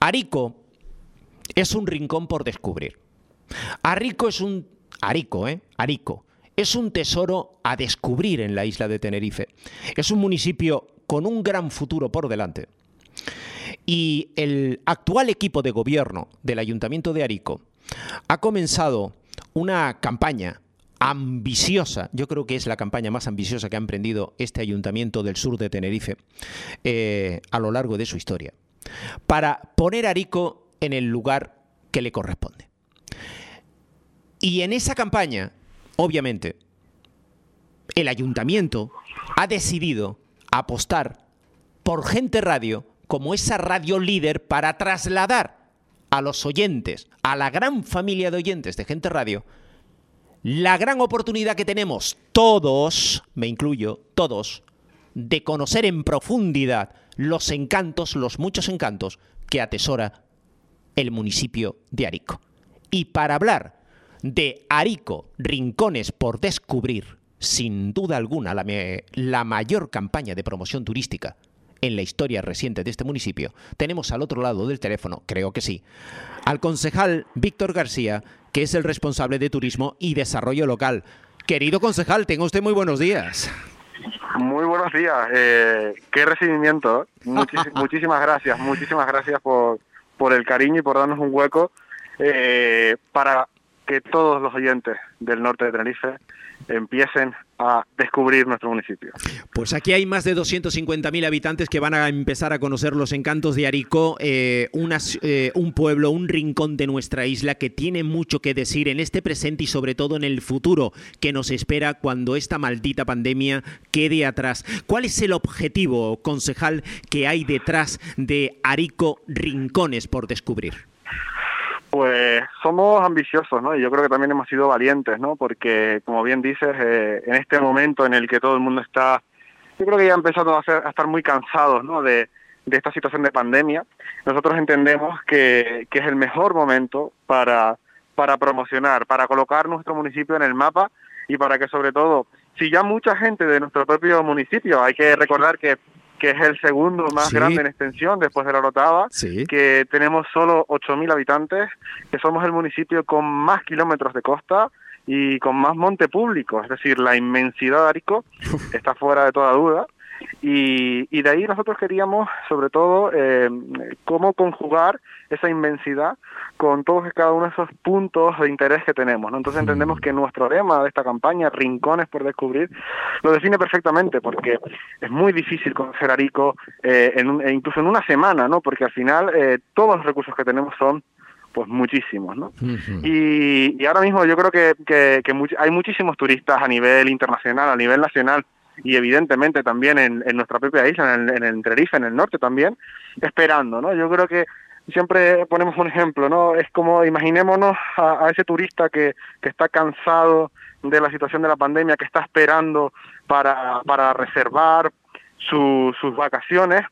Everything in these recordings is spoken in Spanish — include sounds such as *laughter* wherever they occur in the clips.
Arico es un rincón por descubrir. Arico es un Arico, ¿eh? Arico es un tesoro a descubrir en la isla de Tenerife. Es un municipio con un gran futuro por delante. Y el actual equipo de gobierno del Ayuntamiento de Arico ha comenzado una campaña ambiciosa, yo creo que es la campaña más ambiciosa que ha emprendido este ayuntamiento del sur de Tenerife eh, a lo largo de su historia, para poner a Arico en el lugar que le corresponde. Y en esa campaña, obviamente, el ayuntamiento ha decidido apostar por Gente Radio como esa radio líder para trasladar a los oyentes, a la gran familia de oyentes de Gente Radio, la gran oportunidad que tenemos todos, me incluyo, todos, de conocer en profundidad los encantos, los muchos encantos que atesora el municipio de Arico. Y para hablar de Arico, rincones por descubrir, sin duda alguna la, la mayor campaña de promoción turística en la historia reciente de este municipio, tenemos al otro lado del teléfono, creo que sí, al concejal Víctor García, que es el responsable de turismo y desarrollo local. Querido concejal, tenga usted muy buenos días. Muy buenos días. Eh, qué recibimiento. *laughs* muchísimas gracias. Muchísimas gracias por, por el cariño y por darnos un hueco eh, para que todos los oyentes del norte de Tenerife empiecen a descubrir nuestro municipio. Pues aquí hay más de 250.000 habitantes que van a empezar a conocer los encantos de Arico, eh, eh, un pueblo, un rincón de nuestra isla que tiene mucho que decir en este presente y sobre todo en el futuro que nos espera cuando esta maldita pandemia quede atrás. ¿Cuál es el objetivo, concejal, que hay detrás de Arico Rincones por descubrir? Pues somos ambiciosos, ¿no? Y yo creo que también hemos sido valientes, ¿no? Porque, como bien dices, eh, en este momento en el que todo el mundo está, yo creo que ya empezando a, a estar muy cansados, ¿no? De, de esta situación de pandemia, nosotros entendemos que, que es el mejor momento para, para promocionar, para colocar nuestro municipio en el mapa y para que sobre todo, si ya mucha gente de nuestro propio municipio, hay que recordar que que es el segundo más grande en extensión después de la Orotava, que tenemos solo 8.000 habitantes, que somos el municipio con más kilómetros de costa y con más monte público, es decir, la inmensidad de Arico está fuera de toda duda. Y, y de ahí nosotros queríamos, sobre todo, eh, cómo conjugar esa inmensidad con todos y cada uno de esos puntos de interés que tenemos. ¿no? Entonces entendemos que nuestro lema de esta campaña, Rincones por Descubrir, lo define perfectamente, porque es muy difícil conocer Arico, eh, en e incluso en una semana, ¿no? porque al final eh, todos los recursos que tenemos son pues muchísimos, ¿no? y, y, ahora mismo yo creo que, que, que hay muchísimos turistas a nivel internacional, a nivel nacional, y evidentemente también en, en nuestra propia isla, en el, en el Tenerife, en el norte también, esperando, ¿no? Yo creo que siempre ponemos un ejemplo, ¿no? Es como imaginémonos a, ese turista que, que está cansado de la situación de la pandemia, que está esperando para, para reservar sus vacaciones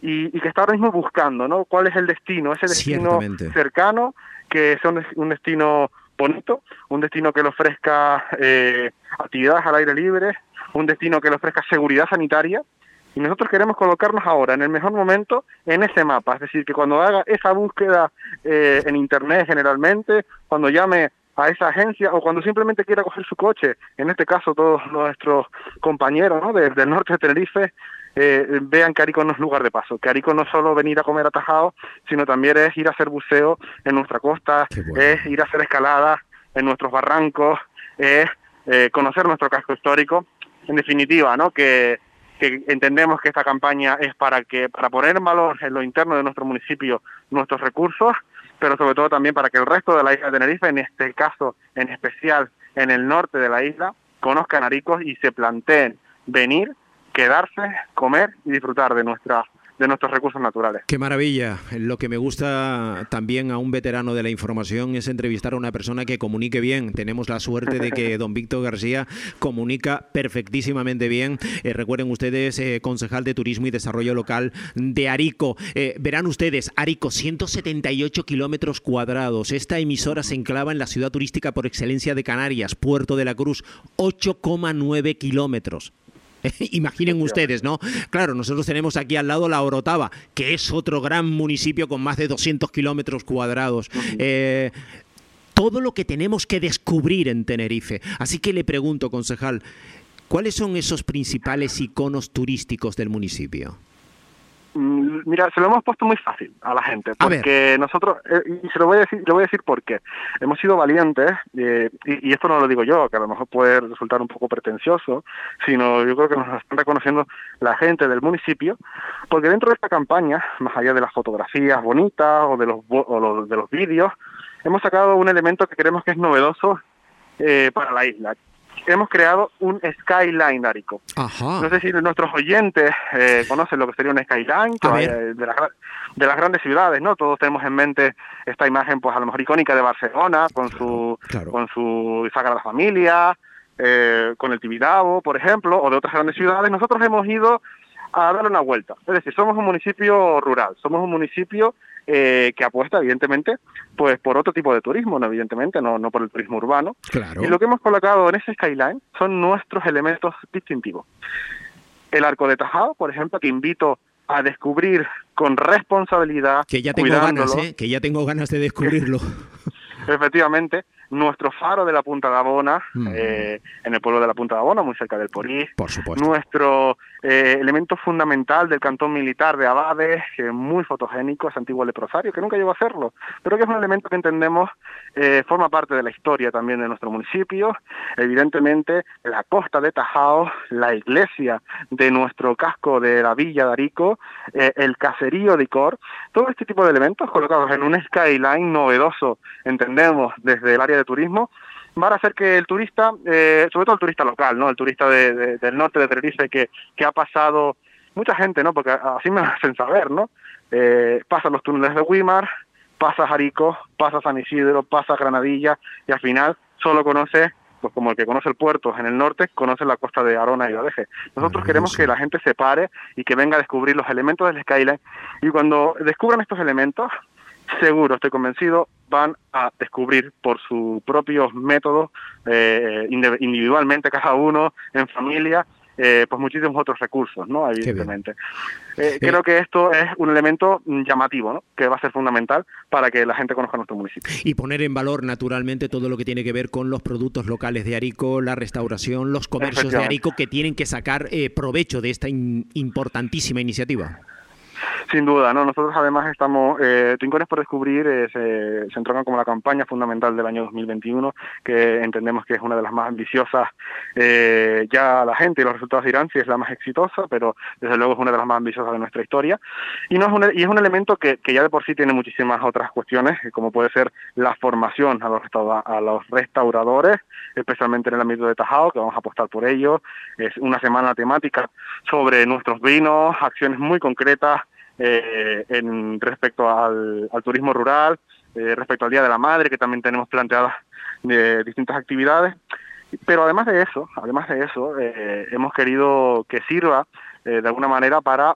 y, que está ahora mismo buscando, ¿no? ¿Cuál es el destino? Ese destino cercano, que sea un, destino bonito, un destino que le ofrezca eh, actividades al aire libre, un destino que le ofrezca seguridad sanitaria y nosotros queremos colocarnos ahora en el mejor momento en ese mapa, es decir, que cuando haga esa búsqueda eh, en Internet generalmente, cuando llame a esa agencia o cuando simplemente quiera coger su coche, en este caso todos nuestros compañeros ¿no? desde el norte de Tenerife, eh, vean que Arico no es lugar de paso, que Arico no es solo venir a comer atajado, sino también es ir a hacer buceo en nuestra costa, es ir a hacer escalada en nuestros barrancos, es eh, conocer nuestro casco histórico, en definitiva, ¿no? que entendemos que esta campaña es para que para poner en valor en lo interno de nuestro municipio nuestros recursos, pero sobre todo también para que el resto de la isla de Tenerife, en este caso en especial en el norte de la isla, conozcan Aricos y se planteen venir, quedarse, comer y disfrutar de nuestra de nuestros recursos naturales. Qué maravilla. Lo que me gusta también a un veterano de la información es entrevistar a una persona que comunique bien. Tenemos la suerte de que *laughs* don Víctor García comunica perfectísimamente bien. Eh, recuerden ustedes, eh, concejal de Turismo y Desarrollo Local de Arico. Eh, verán ustedes, Arico, 178 kilómetros cuadrados. Esta emisora se enclava en la ciudad turística por excelencia de Canarias, Puerto de la Cruz, 8,9 kilómetros. *laughs* Imaginen ustedes, ¿no? Claro, nosotros tenemos aquí al lado la Orotava, que es otro gran municipio con más de 200 kilómetros cuadrados. Eh, todo lo que tenemos que descubrir en Tenerife. Así que le pregunto, concejal, ¿cuáles son esos principales iconos turísticos del municipio? Mm, mira, se lo hemos puesto muy fácil a la gente, porque nosotros, eh, y se lo voy a decir, le voy a decir por qué. Hemos sido valientes, eh, y, esto no lo digo yo, que a lo mejor puede resultar un poco pretencioso, sino yo creo que nos están reconociendo la gente del municipio, porque dentro de esta campaña, más allá de las fotografías bonitas o de los, o de los vídeos, hemos sacado un elemento que creemos que es novedoso eh, para la isla, hemos creado un skyline arico. No sé si nuestros oyentes eh, conocen lo que sería un skyline de, las, de las grandes ciudades, ¿no? Todos tenemos en mente esta imagen, pues a lo mejor icónica de Barcelona, con su con su Sagrada Familia, eh, con el Tibidabo, por ejemplo, o de otras grandes ciudades. Nosotros hemos ido a darle una vuelta. Es decir, somos un municipio rural, somos un municipio eh, que apuesta evidentemente pues por otro tipo de turismo, no evidentemente, no, no por el turismo urbano. Y lo que hemos colocado en ese skyline son nuestros elementos distintivos. El arco de Tajado, por ejemplo, que invito a descubrir con responsabilidad. Que ya tengo ganas, ¿eh? que ya tengo ganas de descubrirlo. *laughs* Efectivamente, nuestro faro de la Punta de Abona, mm. eh, en el pueblo de la Punta de Abona, muy cerca del Porís. Por supuesto. Nuestro eh, elemento fundamental del cantón militar de Abades, que es muy fotogénico, es antiguo leprosario, que nunca llegó a hacerlo, pero que es un elemento que entendemos eh, forma parte de la historia también de nuestro municipio. Evidentemente, la costa de Tajao, la iglesia de nuestro casco de la villa de Arico, el caserío de Icor, todo este tipo de elementos colocados en un skyline novedoso, entendemos, desde el área de turismo, van a hacer que el turista, eh, sobre todo el turista local, ¿no? El turista del norte de Tenerife que, que ha pasado, mucha gente, ¿no? Porque así me *laughs* hacen saber, ¿no? Eh, pasa los túneles de Wimar, pasa Jarico, pasa San Isidro, pasa Granadilla y al final solo conoce pues como el que conoce el puerto en el norte, conoce la costa de Arona y Odeje. Nosotros queremos que la gente se pare y que venga a descubrir los elementos del skyline y cuando descubran estos elementos, seguro, estoy convencido, van a descubrir por sus propios métodos, eh, individualmente cada uno, en familia, eh, pues muchísimos otros recursos, ¿no? Evidentemente. Eh, creo que esto es un elemento llamativo, ¿no? Que va a ser fundamental para que la gente conozca nuestro municipio. Y poner en valor, naturalmente, todo lo que tiene que ver con los productos locales de Arico, la restauración, los comercios de Arico que tienen que sacar provecho de esta importantísima iniciativa. Sin duda, ¿no? Nosotros además estamos, eh, por Descubrir eh, se, se entronca como la campaña fundamental del año 2021, que entendemos que es una de las más ambiciosas, eh, ya la gente y los resultados dirán si es la más exitosa, pero desde luego es una de las más ambiciosas de nuestra historia. Y, no es, un, y es un elemento que, que ya de por sí tiene muchísimas otras cuestiones, como puede ser la formación a los, a los restauradores, especialmente en el ámbito de Tajao, que vamos a apostar por ello. Es una semana temática sobre nuestros vinos, acciones muy concretas eh, en respecto al, turismo rural, eh, respecto al Día de la Madre, que también tenemos planteadas de distintas actividades. Pero además de eso, además de eso, eh, hemos querido que sirva de alguna manera para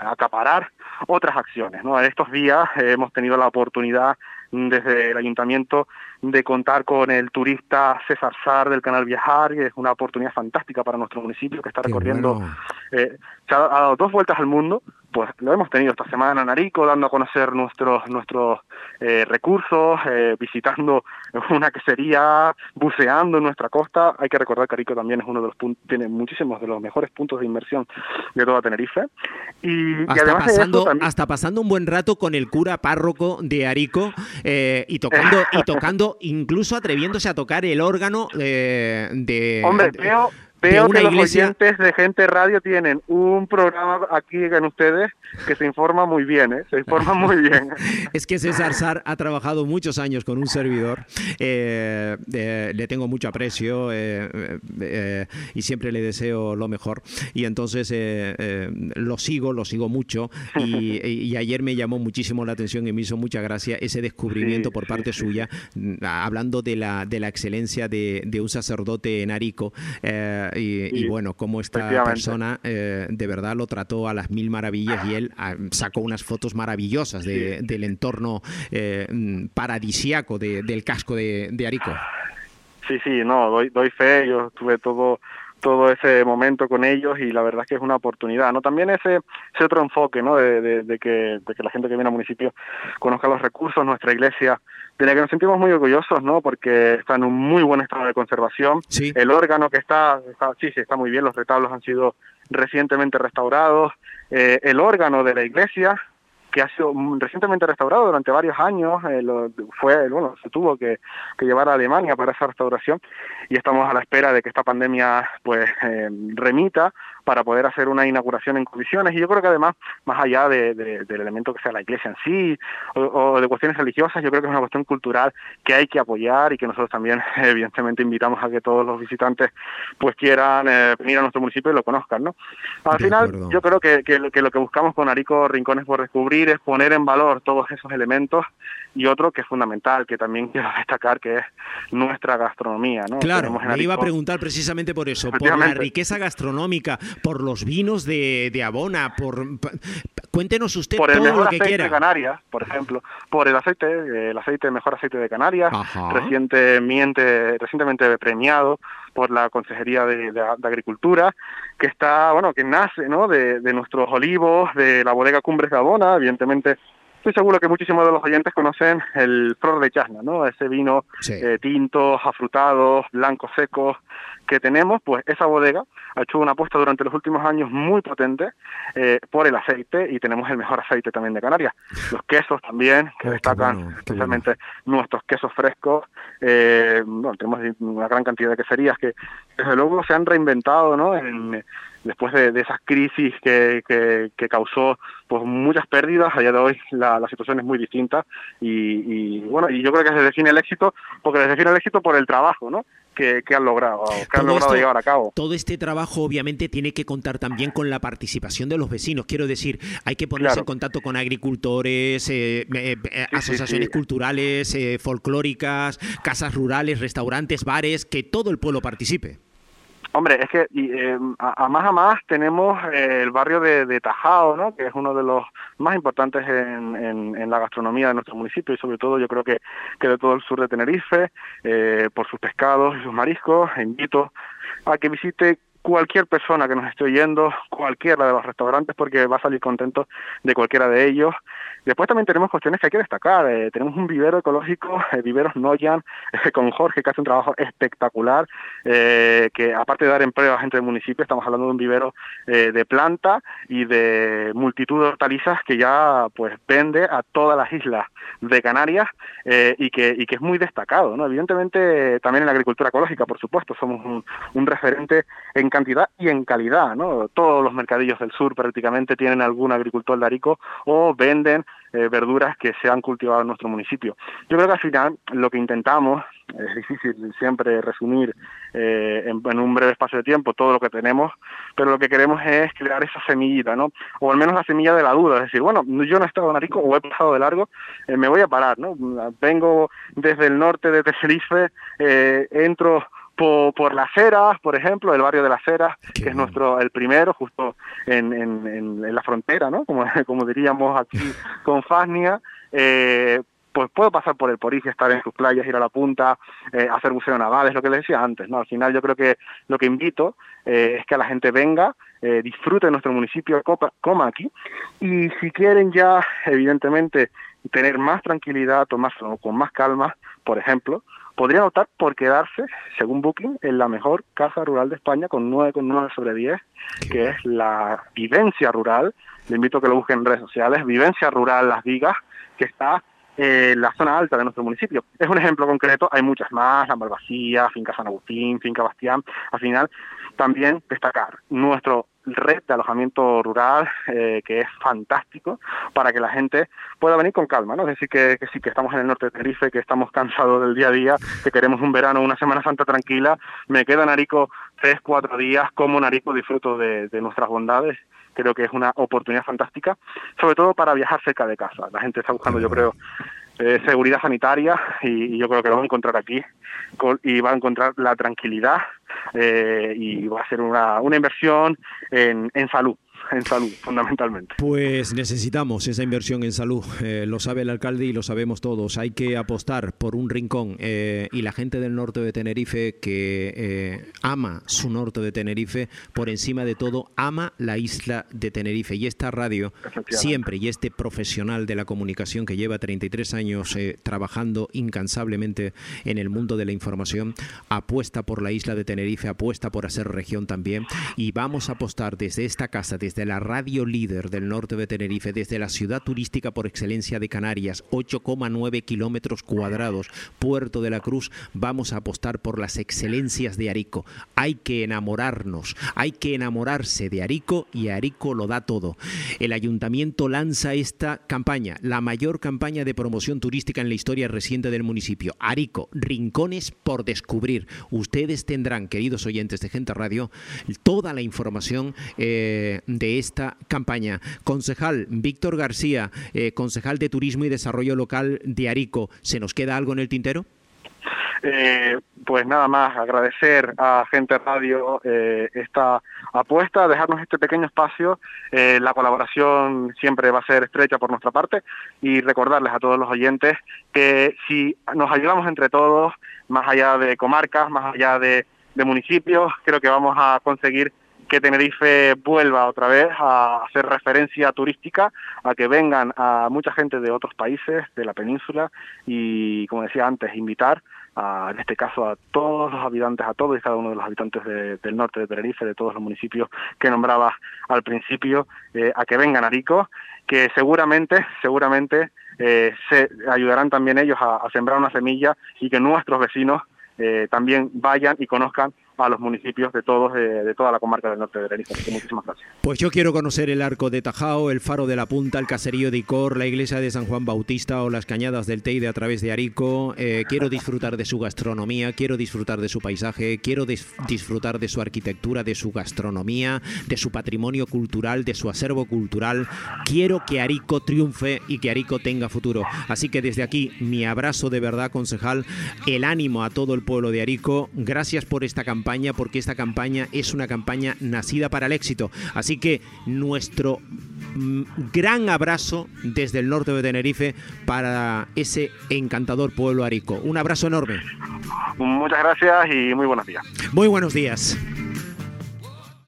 acaparar otras acciones. ¿no? En estos días hemos tenido la oportunidad desde el ayuntamiento de contar con el turista César Sar del canal Viajar, que es una oportunidad fantástica para nuestro municipio que está recorriendo, se ha dado dos vueltas al mundo pues lo hemos tenido esta semana en Arico, dando a conocer nuestros nuestros eh, recursos, eh, visitando *laughs* una quesería, buceando en nuestra costa. Hay que recordar que Arico también es uno de los puntos, tiene muchísimos de los mejores puntos de inversión de toda Tenerife. Y, hasta, pasando, hasta pasando un buen rato con el cura párroco de Arico eh, y tocando, y *laughs* tocando, incluso atreviéndose a tocar el órgano de... Hombre, creo Veo que los oyentes de Gente Radio tienen un programa aquí en ustedes que se informa muy bien, ¿eh? se informa muy bien. *laughs* es que César Sar ha trabajado muchos años con un servidor, eh, eh, le tengo mucho aprecio y siempre le deseo lo mejor. Y entonces lo sigo, lo sigo mucho *laughs* y, ayer me llamó muchísimo la atención y me hizo mucha gracia ese descubrimiento por parte suya, mm, hablando de la, de la excelencia de, de un sacerdote en Arico. Y, bueno, cómo esta persona eh, de verdad lo trató a las mil maravillas y él ah, sacó unas fotos maravillosas del entorno eh, paradisiaco del casco de, Arico. Sí, sí, no, doy, doy fe, yo estuve todo todo ese momento con ellos y la verdad es que es una oportunidad, ¿no? También ese, ese otro enfoque, ¿no? De, de, que, de que la gente que viene al municipio conozca los recursos, nuestra iglesia, de la que nos sentimos muy orgullosos, ¿no? Porque está en un muy buen estado de conservación. El órgano que está, está, sí, sí, está muy bien, los retablos han sido recientemente restaurados, eh, el órgano de la iglesia que ha sido recientemente restaurado durante varios años, eh, fue, bueno, se tuvo que, llevar a Alemania para esa restauración y estamos a la espera de que esta pandemia pues eh, remita para poder hacer una inauguración en condiciones. Y yo creo que además, más allá de, del elemento que sea la iglesia en sí o, de cuestiones religiosas, yo creo que es una cuestión cultural que hay que apoyar y que nosotros también, *laughs* evidentemente, invitamos a que todos los visitantes pues quieran eh, venir a nuestro municipio y lo conozcan. ¿no? Al final, yo creo que, que, lo que buscamos con Arico Rincones por Descubrir es poner en valor todos esos elementos y otro que es fundamental, que también *laughs* quiero destacar, que es nuestra gastronomía. ¿no? Claro, me iba a preguntar precisamente por eso, por la riqueza gastronómica, por los vinos de, de Abona, por cuéntenos usted por el todo mejor lo que aceite quiera. de Canarias, por ejemplo, por el aceite, el aceite mejor aceite de Canarias, recientemente, recientemente premiado por la Consejería de, de, Agricultura, que está, bueno, que nace, ¿no? De, de nuestros olivos, de la bodega Cumbres de Abona, evidentemente estoy seguro que muchísimos de los oyentes conocen el Flor de Chasna, ¿no? Ese vino eh, tinto, afrutados, blancos secos que tenemos, pues esa bodega ha hecho una apuesta durante los últimos años muy potente eh, por el aceite y tenemos el mejor aceite también de Canarias. Los quesos también, que oh, destacan especialmente nuestros quesos frescos. Eh, bueno, tenemos una gran cantidad de queserías que desde luego se han reinventado, ¿no? En, después de, esas crisis que, que, causó pues muchas pérdidas, a día de hoy la, situación es muy distinta y, bueno, y yo creo que se define el éxito, porque se define el éxito por el trabajo, ¿no? Que, han logrado, que han logrado llevar a cabo. Todo este trabajo obviamente tiene que contar también con la participación de los vecinos. Quiero decir, hay que ponerse en contacto con agricultores, eh, eh, eh, asociaciones culturales, folclóricas, casas rurales, restaurantes, bares, que todo el pueblo participe. Hombre, es que eh, a, más a más tenemos eh, el barrio de, Tajao, ¿no? que es uno de los más importantes en, la gastronomía de nuestro municipio y sobre todo yo creo que, que de todo el sur de Tenerife, eh, por sus pescados y sus mariscos. Invito a que visite cualquier persona que nos esté oyendo, cualquiera de los restaurantes, porque va a salir contento de cualquiera de ellos. Después también tenemos cuestiones que hay que destacar. Eh, tenemos un vivero ecológico, *laughs* eh, Viveros Noyan, eh, con Jorge, que hace un trabajo espectacular, que aparte de dar empleo a gente del municipio, estamos hablando de un vivero de planta y de multitud de hortalizas que ya pues vende a todas las islas de Canarias y, que, y que es muy destacado. ¿no? Evidentemente también en la agricultura ecológica, por supuesto, somos un, un referente en cantidad y en calidad. ¿no? Todos los mercadillos del sur prácticamente tienen algún agricultor de Arico o venden eh, verduras que se han cultivado en nuestro municipio. Yo creo que al final lo que intentamos, es difícil siempre resumir eh, en, un breve espacio de tiempo todo lo que tenemos, pero lo que queremos es crear esa semillita, ¿no? O al menos la semilla de la duda, es decir, bueno, yo no he estado en Arico o he pasado de largo, eh, me voy a parar, ¿no? Vengo desde el norte de Tenerife, entro por, Las Heras, por ejemplo, el barrio de Las Heras, que es nuestro el primero, justo en, en, la frontera, ¿no? Como, *laughs* como diríamos aquí con Fasnia. Eh, pues puedo pasar por el Porís, estar en sus playas, ir a la punta, eh, hacer buceo naval, es lo que les decía antes, ¿no? Al final yo creo que lo que invito eh, es que la gente venga, disfrute de nuestro municipio, coma aquí, y si quieren ya, evidentemente, tener más tranquilidad, tomárselo con más calma, por ejemplo, podrían optar por quedarse, según Booking, en la mejor casa rural de España con 9,9 sobre 10, que es la Vivencia Rural. Le invito a que lo busquen en redes sociales, Vivencia Rural Las Vigas, que está en la zona alta de nuestro municipio. Es un ejemplo concreto, hay muchas más, La Malvasía, Finca San Agustín, Finca Bastián. Al final, también destacar nuestro red de alojamiento rural, eh, que es fantástico, para que la gente pueda venir con calma, ¿no? Es decir, que, sí, que estamos en el norte de Tenerife, que estamos cansados del día a día, que queremos un verano, una Semana Santa tranquila, me queda Narico tres, cuatro días, como Narico disfruto de, nuestras bondades, creo que es una oportunidad fantástica, sobre todo para viajar cerca de casa. La gente está buscando, yo creo, eh, seguridad sanitaria y, yo creo que lo va a encontrar aquí y va a encontrar la tranquilidad eh, y va a ser una, una inversión en, en salud en salud, fundamentalmente. Pues necesitamos esa inversión en salud, eh, lo sabe el alcalde y lo sabemos todos. Hay que apostar por un rincón eh, y la gente del norte de Tenerife que eh, ama su norte de Tenerife, por encima de todo, ama la isla de Tenerife. Y esta radio siempre, y este profesional de la comunicación que lleva 33 años trabajando incansablemente en el mundo de la información, apuesta por la isla de Tenerife, apuesta por hacer región también y vamos a apostar desde esta casa, desde la radio líder del norte de Tenerife, desde la ciudad turística por excelencia de Canarias, 8,9 kilómetros cuadrados, Puerto de la Cruz, vamos a apostar por las excelencias de Arico. Hay que enamorarnos, hay que enamorarse de Arico y Arico lo da todo. El ayuntamiento lanza esta campaña, la mayor campaña de promoción turística en la historia reciente del municipio. Arico, rincones por descubrir. Ustedes tendrán, queridos oyentes de Gente Radio, toda la información eh, de esta campaña. Concejal Víctor García, eh, concejal de Turismo y Desarrollo Local de Arico, ¿se nos queda algo en el tintero? Eh, pues nada más, agradecer a Gente Radio esta apuesta, dejarnos este pequeño espacio. la colaboración siempre va a ser estrecha por nuestra parte y recordarles a todos los oyentes que si nos ayudamos entre todos, más allá de comarcas, más allá de municipios. Creo que vamos a conseguir que Tenerife vuelva otra vez a hacer referencia turística, a que vengan a mucha gente de otros países de la península y, como decía antes, invitar en este caso a todos los habitantes, a todos y cada uno de los habitantes del norte de Tenerife, de todos los municipios que nombraba al principio, eh, a que vengan a Rico, que seguramente, seguramente eh, se ayudarán también ellos a sembrar una semilla y que nuestros vecinos eh, también vayan y conozcan a los municipios de todos de, toda la comarca del norte de Tenerife. Muchísimas gracias. Pues yo quiero conocer el arco de Tajao, el faro de la Punta, el caserío de Icor, la iglesia de San Juan Bautista o las cañadas del Teide a través de Arico. Eh, quiero disfrutar de su gastronomía, quiero disfrutar de su paisaje, quiero disfrutar de su arquitectura, de su gastronomía, de su patrimonio cultural, de su acervo cultural. Quiero que Arico triunfe y que Arico tenga futuro. Así que desde aquí mi abrazo de verdad, concejal, el ánimo a todo el pueblo de Arico. Gracias por esta campaña, porque esta campaña es una campaña nacida para el éxito. Así que nuestro mm, gran abrazo desde el norte de Tenerife para ese encantador pueblo arico. Un abrazo enorme. Muchas gracias y muy buenos días. Muy buenos días.